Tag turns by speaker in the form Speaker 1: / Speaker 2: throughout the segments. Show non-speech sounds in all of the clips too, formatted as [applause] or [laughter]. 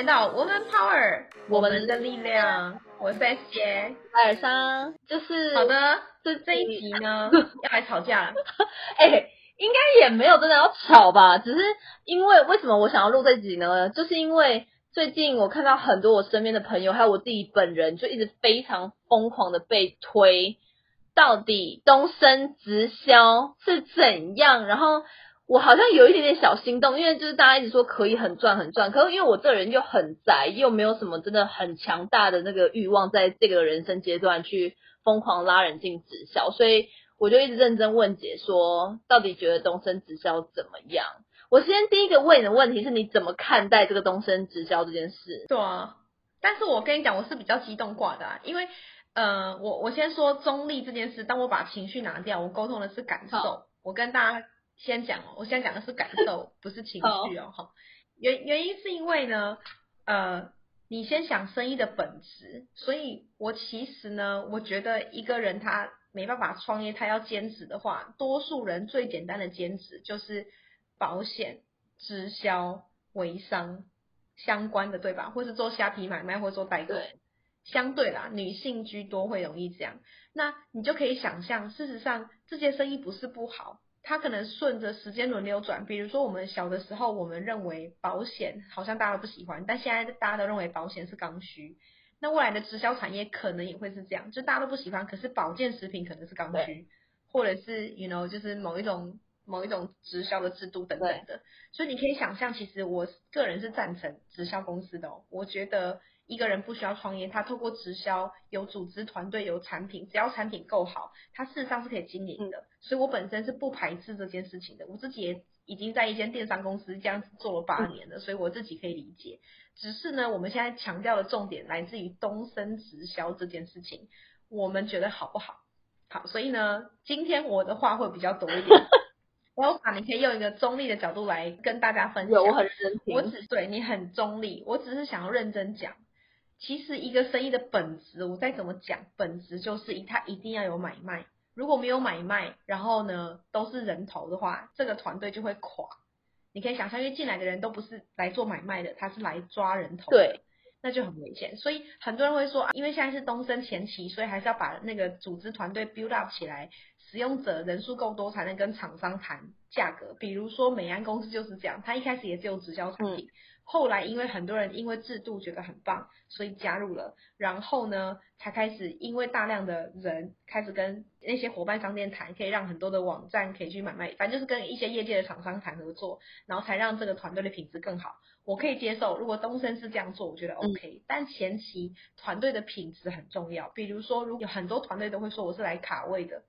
Speaker 1: 来到 Woman Power，
Speaker 2: 我们
Speaker 1: 们的力量。我是 S 姐。
Speaker 2: 艾尔莎，就是
Speaker 1: 好，的，
Speaker 2: 这
Speaker 1: 这一集呢 [laughs] 要来吵架了。[laughs]
Speaker 2: 哎、应该也没有真的要吵吧，只是因为为什么我想要录这集呢？就是因为最近我看到很多我身边的朋友，还有我自己本人，就一直非常疯狂的被推，到底东升直销是怎样？然后我好像有一点点小心动，因为就是大家一直说可以很赚很赚，可是因为我这个人又很宅，又没有什么真的很强大的那个欲望，在这个人生阶段去疯狂拉人进直销，所以我就一直认真问姐说，到底觉得东升直销怎么样？我先第一个问你的问题是，你怎么看待这个东升直销这件事？
Speaker 1: 对啊，但是我跟你讲，我是比较激动挂的、啊，因为呃，我我先说中立这件事，当我把情绪拿掉，我沟通的是感受。我跟大家先讲哦，我现在讲的是感受，[laughs] 不是情绪哦。哈，原原因是因为呢，呃，你先想生意的本质，所以我其实呢，我觉得一个人他没办法创业，他要兼职的话，多数人最简单的兼职就是保险、直销、微商相关的，对吧？或是做虾皮买卖，或做代购。相对啦，女性居多会容易这样。那你就可以想象，事实上这些生意不是不好，它可能顺着时间轮流转。比如说我们小的时候，我们认为保险好像大家都不喜欢，但现在大家都认为保险是刚需。那未来的直销产业可能也会是这样，就大家都不喜欢，可是保健食品可能是刚需，或者是 you know 就是某一种某一种直销的制度等等的。所以你可以想象，其实我个人是赞成直销公司的哦。我觉得一个人不需要创业，他透过直销有组织团队、有产品，只要产品够好，他事实上是可以经营的。所以我本身是不排斥这件事情的。我自己也已经在一间电商公司这样子做了八年了，所以我自己可以理解。只是呢，我们现在强调的重点来自于东升直销这件事情，我们觉得好不好？好，所以呢，今天我的话会比较多一点。[laughs] 我把你可以用一个中立的角度来跟大家分享。
Speaker 2: 我很认真
Speaker 1: 我只对你很中立，我只是想要认真讲。其实一个生意的本质，我再怎么讲，本质就是一它一定要有买卖。如果没有买卖，然后呢都是人头的话，这个团队就会垮。你可以想象，因为进来的人都不是来做买卖的，他是来抓人头的。
Speaker 2: 对，
Speaker 1: 那就很危险。所以很多人会说，啊因为现在是东升前期，所以还是要把那个组织团队 build up 起来，使用者人数够多才能跟厂商谈价格。比如说美安公司就是这样，它一开始也只有直销产品，后来因为很多人因为制度觉得很棒，所以加入了，然后呢才开始因为大量的人开始跟那些伙伴商店谈，可以让很多的网站可以去买卖，反正就是跟一些业界的厂商谈合作，然后才让这个团队的品质更好。我可以接受，如果东升是这样做，我觉得 OK、但前期团队的品质很重要。比如说，如果有很多团队都会说我是来卡位的，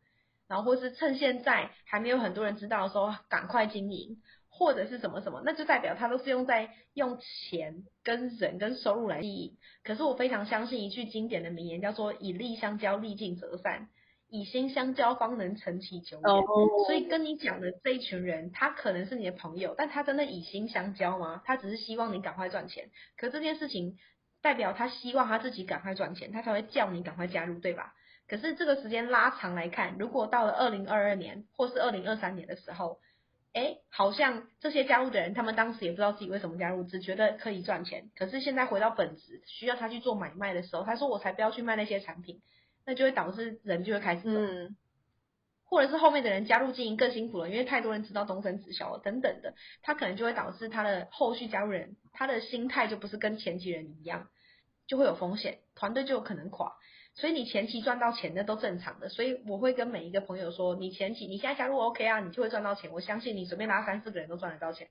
Speaker 1: 然后或是趁现在还没有很多人知道的时候赶快经营，或者是什么什么，那就代表他都是用在用钱跟人跟收入来利益。可是我非常相信一句经典的名言，叫做以利相交，利尽则散；以心相交，方能成其久远。
Speaker 2: 哦，
Speaker 1: 所以跟你讲的这一群人，他可能是你的朋友，但他真的以心相交吗？他只是希望你赶快赚钱。可这件事情代表他希望他自己赶快赚钱，他才会叫你赶快加入，对吧？可是这个时间拉长来看，如果到了二零二二年或是二零二三年的时候，哎，好像这些加入的人，他们当时也不知道自己为什么加入，只觉得可以赚钱。可是现在回到本质，需要他去做买卖的时候，他说我才不要去卖那些产品，那就会导致人就会开始走。
Speaker 2: 嗯，
Speaker 1: 或者是后面的人加入经营更辛苦了，因为太多人知道东升直销了等等的，他可能就会导致他的后续加入人，他的心态就不是跟前几人一样，就会有风险，团队就有可能垮。所以你前期赚到钱那都正常的，所以我会跟每一个朋友说，你前期你现在加入 OK 啊，你就会赚到钱，我相信你随便拉三四个人都赚得到钱，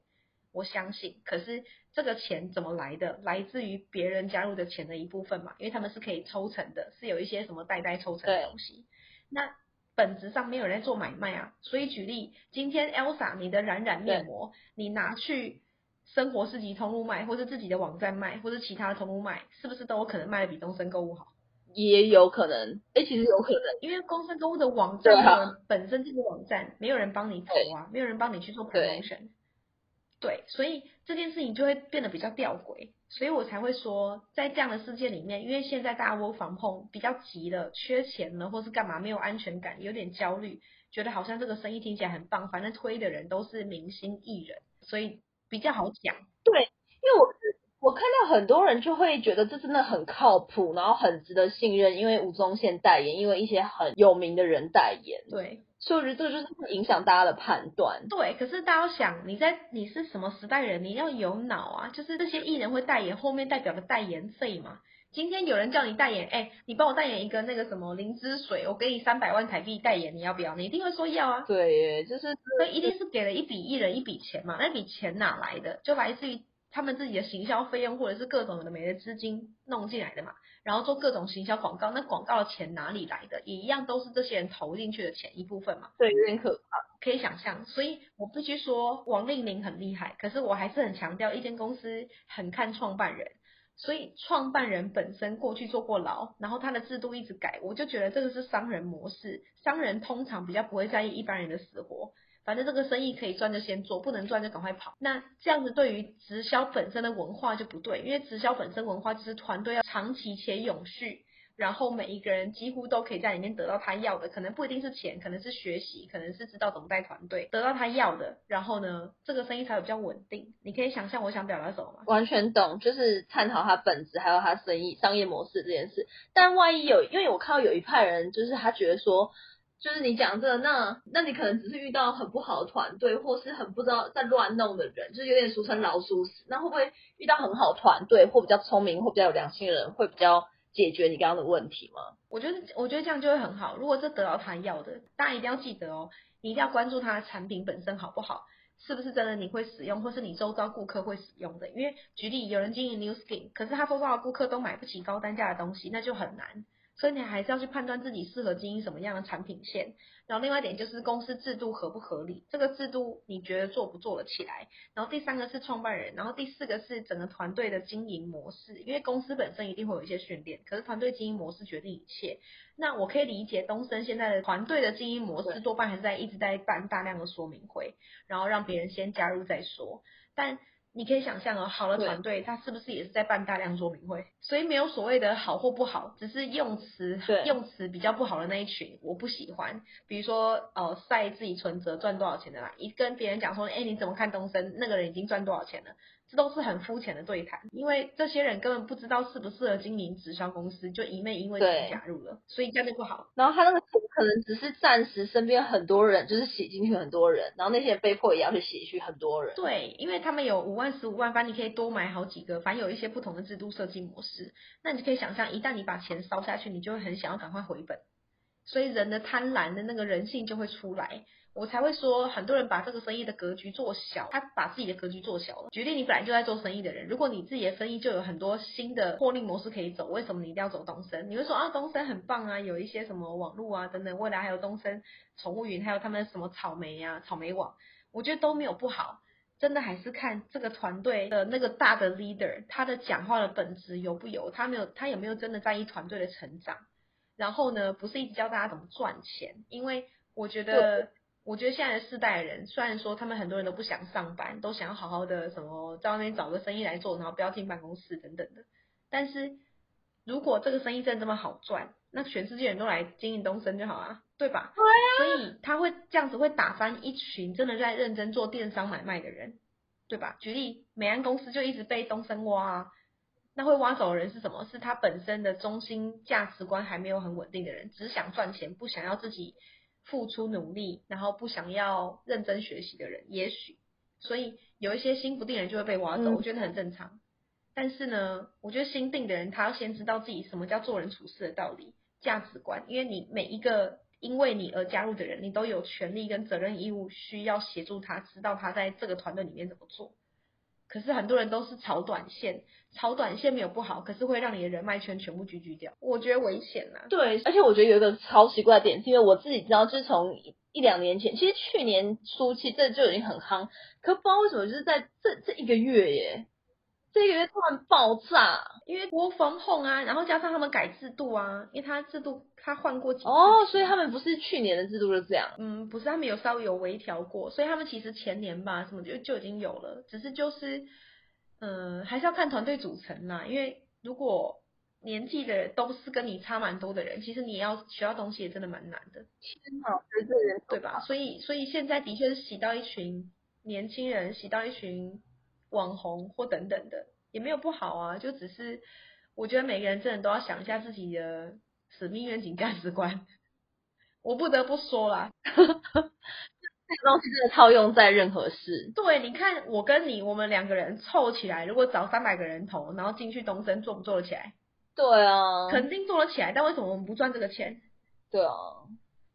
Speaker 1: 我相信。可是这个钱怎么来的？来自于别人加入的钱的一部分嘛，因为他们是可以抽成的，是有一些什么代代抽成的东西。那本质上没有人在做买卖啊，所以举例，今天 Elsa 你的冉冉面膜，你拿去生活市集通路卖，或是自己的网站卖，或是其他的通路卖，是不是都有可能卖的比东森购物好？
Speaker 2: 也有可能，哎，其实有可能，
Speaker 1: 因为公司购物的网站呢，本身这个网站没有人帮你投啊，没有人帮你去做
Speaker 2: 对。
Speaker 1: promotion，对，所以这件事情就会变得比较吊诡，所以我才会说，在这样的世界里面，因为现在大家 work from home 比较急了，缺钱了，或是干嘛没有安全感，有点焦虑，觉得好像这个生意听起来很棒，反正推的人都是明星艺人，所以比较好讲。
Speaker 2: 对，因为我是我我看到很多人就会觉得这真的很靠谱，然后很值得信任，因为吴宗宪代言，因为一些很有名的人代言。
Speaker 1: 对，
Speaker 2: 所以我觉得这个就是会影响大家的判断。
Speaker 1: 对，可是大家要想，你在你是什么时代人，你要有脑啊，就是这些艺人会代言，后面代表的代言费嘛。今天有人叫你代言，哎，你帮我代言一个那个什么灵芝水，我给你三百万台币代言，你要不要？你一定会说要啊。
Speaker 2: 对耶，就是
Speaker 1: 所以一定是给了一笔艺人一笔钱嘛，那笔钱哪来的？就来自于他们自己的行销费用，或者是各种的没的资金弄进来的嘛。然后做各种行销广告，那广告的钱哪里来的？也一样都是这些人投进去的钱一部分嘛。
Speaker 2: 对，有点可怕。
Speaker 1: 可以想象，所以我必须说王令麟很厉害，可是我还是很强调，一间公司很看创办人。所以创办人本身过去坐过牢，然后他的制度一直改，我就觉得这个是商人模式。商人通常比较不会在意一般人的死活，反正这个生意可以赚就先做，不能赚就赶快跑。那这样子对于直销本身的文化就不对，因为直销本身文化就是团队要长期且永续。然后每一个人几乎都可以在里面得到他要的，可能不一定是钱，可能是学习，可能是知道怎么带团队，得到他要的。然后呢，这个生意才会比较稳定。你可以想象我想表达什么吗？
Speaker 2: 完全懂，就是探讨他本质，还有他生意商业模式这件事。但万一有，因为我看到有一派人，就是他觉得说，就是你讲这，那那你可能只是遇到很不好的团队，或是很不知道在乱弄的人，就是有点俗称老鼠屎。那会不会遇到很好团队，或比较聪明，或比较有良心的人，会比较？解决你刚刚的问题吗？
Speaker 1: 我觉得，我觉得这样就会很好。如果这得到他要的，大家一定要记得哦，你一定要关注他的产品本身好不好，是不是真的你会使用，或是你周遭顾客会使用的。因为举例，有人经营 New Skin，可是他周遭的顾客都买不起高单价的东西，那就很难。所以你还是要去判断自己适合经营什么样的产品线。然后另外一点就是公司制度合不合理，这个制度你觉得做不做得起来？然后第三个是创办人，然后第四个是整个团队的经营模式，因为公司本身一定会有一些训练，可是团队经营模式决定一切。那我可以理解东森现在的团队的经营模式多半还是在一直在办大量的说明会，然后让别人先加入再说，但。你可以想象哦，好的团队，他是不是也是在办大量说明会？所以没有所谓的好或不好，只是用词用词比较不好的那一群，我不喜欢。比如说，呃，晒自己存折赚多少钱的啦，一跟别人讲说，哎，你怎么看东升？那个人已经赚多少钱了？这都是很肤浅的对谈，因为这些人根本不知道适不适合经营直销公司，就一昧因为自己加入了，所以这样就不好。
Speaker 2: 然后他那个钱可能只是暂时身边很多人就是洗进去很多人，然后那些被迫也要去洗去很多人。
Speaker 1: 对，因为他们有五万十五万，反正你可以多买好几个，反正有一些不同的制度设计模式。那你就可以想象，一旦你把钱烧下去，你就会很想要赶快回本，所以人的贪婪的那个人性就会出来。我才会说，很多人把这个生意的格局做小，他把自己的格局做小了。举例，你本来就在做生意的人，如果你自己的生意就有很多新的获利模式可以走，为什么你一定要走东森？你会说啊，东森很棒啊，有一些什么网络啊等等，未来还有东森宠物云，还有他们什么草莓啊、草莓网，我觉得都没有不好，真的还是看这个团队的那个大的 leader，他的讲话的本质有不有，他没有，他有没有真的在意团队的成长？然后呢，不是一直教大家怎么赚钱，因为我觉得。我觉得现在的世代的人，虽然说他们很多人都不想上班，都想要好好的什么在外面找个生意来做，然后不要进办公室等等的。但是如果这个生意真的这么好赚，那全世界人都来经营东升就好了，对吧？
Speaker 2: 对啊。
Speaker 1: 所以他会这样子会打翻一群真的在认真做电商买卖的人，对吧？举例，美安公司就一直被东升挖啊，那会挖走的人是什么？是他本身的中心价值观还没有很稳定的人，只想赚钱，不想要自己。付出努力，然后不想要认真学习的人，也许，所以有一些心不定人就会被挖走，我觉得很正常。但是呢，我觉得心定的人，他要先知道自己什么叫做人处事的道理、价值观，因为你每一个因为你而加入的人，你都有权利跟责任义务需要协助他，知道他在这个团队里面怎么做。可是很多人都是炒短线，炒短线没有不好，可是会让你的人脉圈全部聚聚掉，我觉得危险呐。
Speaker 2: 对，而且我觉得有一个超奇怪的点，是因为我自己知道，就是从一两年前，其实去年初期这就已经很夯，可不知道为什么就是在这这一个月耶。这个月突然爆炸，
Speaker 1: 因为国防控啊，然后加上他们改制度啊，因为他制度他换过几次，
Speaker 2: 哦，所以他们不是去年的制度就这样，
Speaker 1: 嗯，不是，他们有稍微有微调过，所以他们其实前年吧，什么就就已经有了，只是就是，嗯，还是要看团队组成啦，因为如果年纪的都是跟你差蛮多的人，其实你要学到东西也真的蛮难的，
Speaker 2: 天哪，这个人
Speaker 1: 对吧？所以所以现在的确是洗到一群年轻人，洗到一群。网红或等等的，也没有不好啊，就只是我觉得每个人真的都要想一下自己的使命、愿景、价值观。我不得不说啦，[laughs]
Speaker 2: 这个东西真的套用在任何事。
Speaker 1: 对，你看我跟你，我们两个人凑起来，如果找三百个人头，然后进去东升，做不做得起来？
Speaker 2: 对啊，
Speaker 1: 肯定做得起来，但为什么我们不赚这个钱？
Speaker 2: 对啊，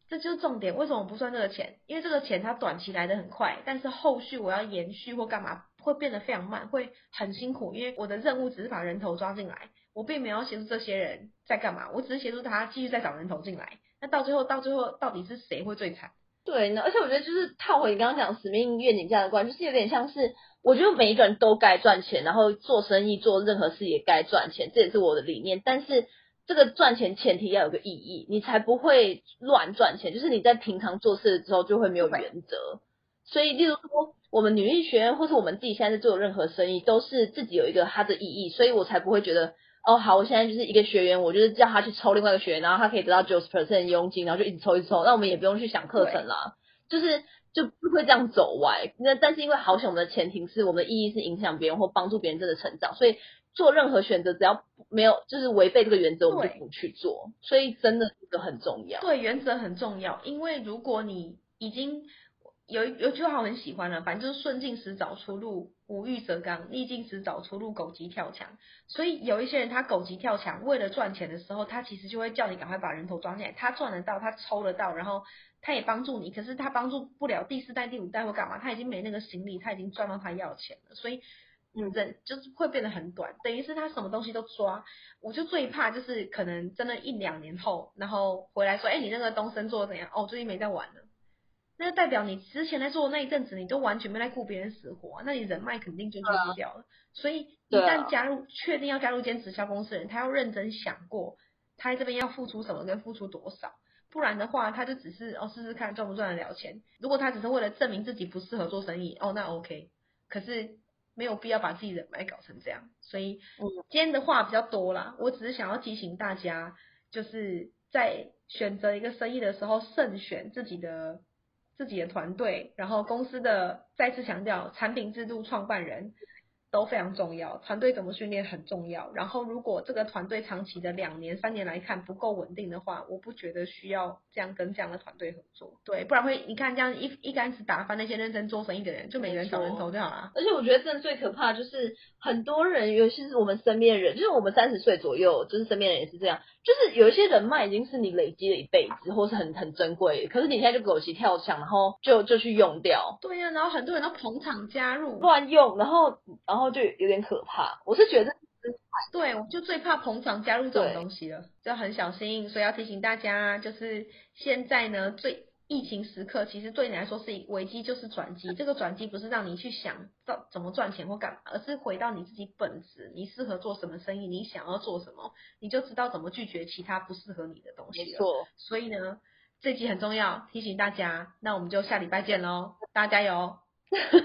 Speaker 1: 这就是重点。为什么我不赚这个钱？因为这个钱它短期来的很快，但是后续我要延续或干嘛，会变得非常慢，会很辛苦。因为我的任务只是把人头抓进来，我并没有协助这些人在干嘛，我只是协助他继续再找人头进来。那到最后，到最后到底是谁会最惨？
Speaker 2: 对呢，而且我觉得就是套回你刚刚讲使命、愿景、价值观，就是有点像是，我觉得每一个人都该赚钱，然后做生意、做任何事也该赚钱，这也是我的理念。但是这个赚钱前提要有个意义，你才不会乱赚钱。就是你在平常做事的时候就会没有原则。所以，例如说我们女力学院，或是我们自己现在在做任何生意，都是自己有一个它的意义，所以我才不会觉得。哦，好，我现在就是一个学员，我就是叫他去抽另外一个学员，然后他可以得到九十 percent 佣金，然后就一直抽一直抽，那我们也不用去想课程啦，就是就不会这样走歪。那但是因为好想我们的前提是我们的意义是影响别人或帮助别人真的成长，所以做任何选择只要没有就是违背这个原则，我们就不去做。所以真的这个很重要。
Speaker 1: 对，原则很重要，因为如果你已经。有有句话我很喜欢了，反正就是顺境时找出路，无欲则刚；逆境时找出路，狗急跳墙。所以有一些人他狗急跳墙，为了赚钱的时候，他其实就会叫你赶快把人头抓进来。他赚得到，他抽得到，然后他也帮助你。可是他帮助不了第四代、第五代或干嘛，他已经没那个行李，他已经赚到他要钱了。所以，嗯，人就是会变得很短，等于是他什么东西都抓。我就最怕就是可能真的，一两年后，然后回来说，哎，你那个东升做的怎样？哦，最近没在玩了。那就代表你之前在做的那一阵子，你都完全没在顾别人死活，那你人脉肯定就丢掉了。所以一旦加入，确定要加入兼直销公司的人，他要认真想过，他这边要付出什么跟付出多少，不然的话，他就只是哦试试看赚不赚得了钱。如果他只是为了证明自己不适合做生意，哦那 OK，可是没有必要把自己人脉搞成这样。所以今天的话比较多啦，我只是想要提醒大家，就是在选择一个生意的时候，慎选自己的。自己的团队，然后公司的再次强调，产品制度、创办人。都非常重要，团队怎么训练很重要。然后，如果这个团队长期的两年、三年来看不够稳定的话，我不觉得需要这样跟这样的团队合作。对，不然会你看这样一一竿子打翻那些认真做生意的人，就每个人找人头就好了。
Speaker 2: 而且我觉得真的最可怕就是很多人，尤其是我们身边人，就是我们三十岁左右，就是身边人也是这样，就是有一些人脉已经是你累积了一辈子，或是很很珍贵，可是你现在就狗急跳墙，然后就就去用掉。
Speaker 1: 对呀，然后很多人都捧场加入，
Speaker 2: 乱用，然后然后。就有点可怕，我是觉得，
Speaker 1: 对，我就最怕捧场加入这种东西了，就很小心，所以要提醒大家，就是现在呢，最疫情时刻，其实对你来说是危机，就是转机。这个转机不是让你去想到怎么赚钱或干嘛，而是回到你自己本质，你适合做什么生意，你想要做什么，你就知道怎么拒绝其他不适合你的东西了。
Speaker 2: 没错，
Speaker 1: 所以呢，这集很重要，提醒大家。那我们就下礼拜见喽，大家加油！[laughs]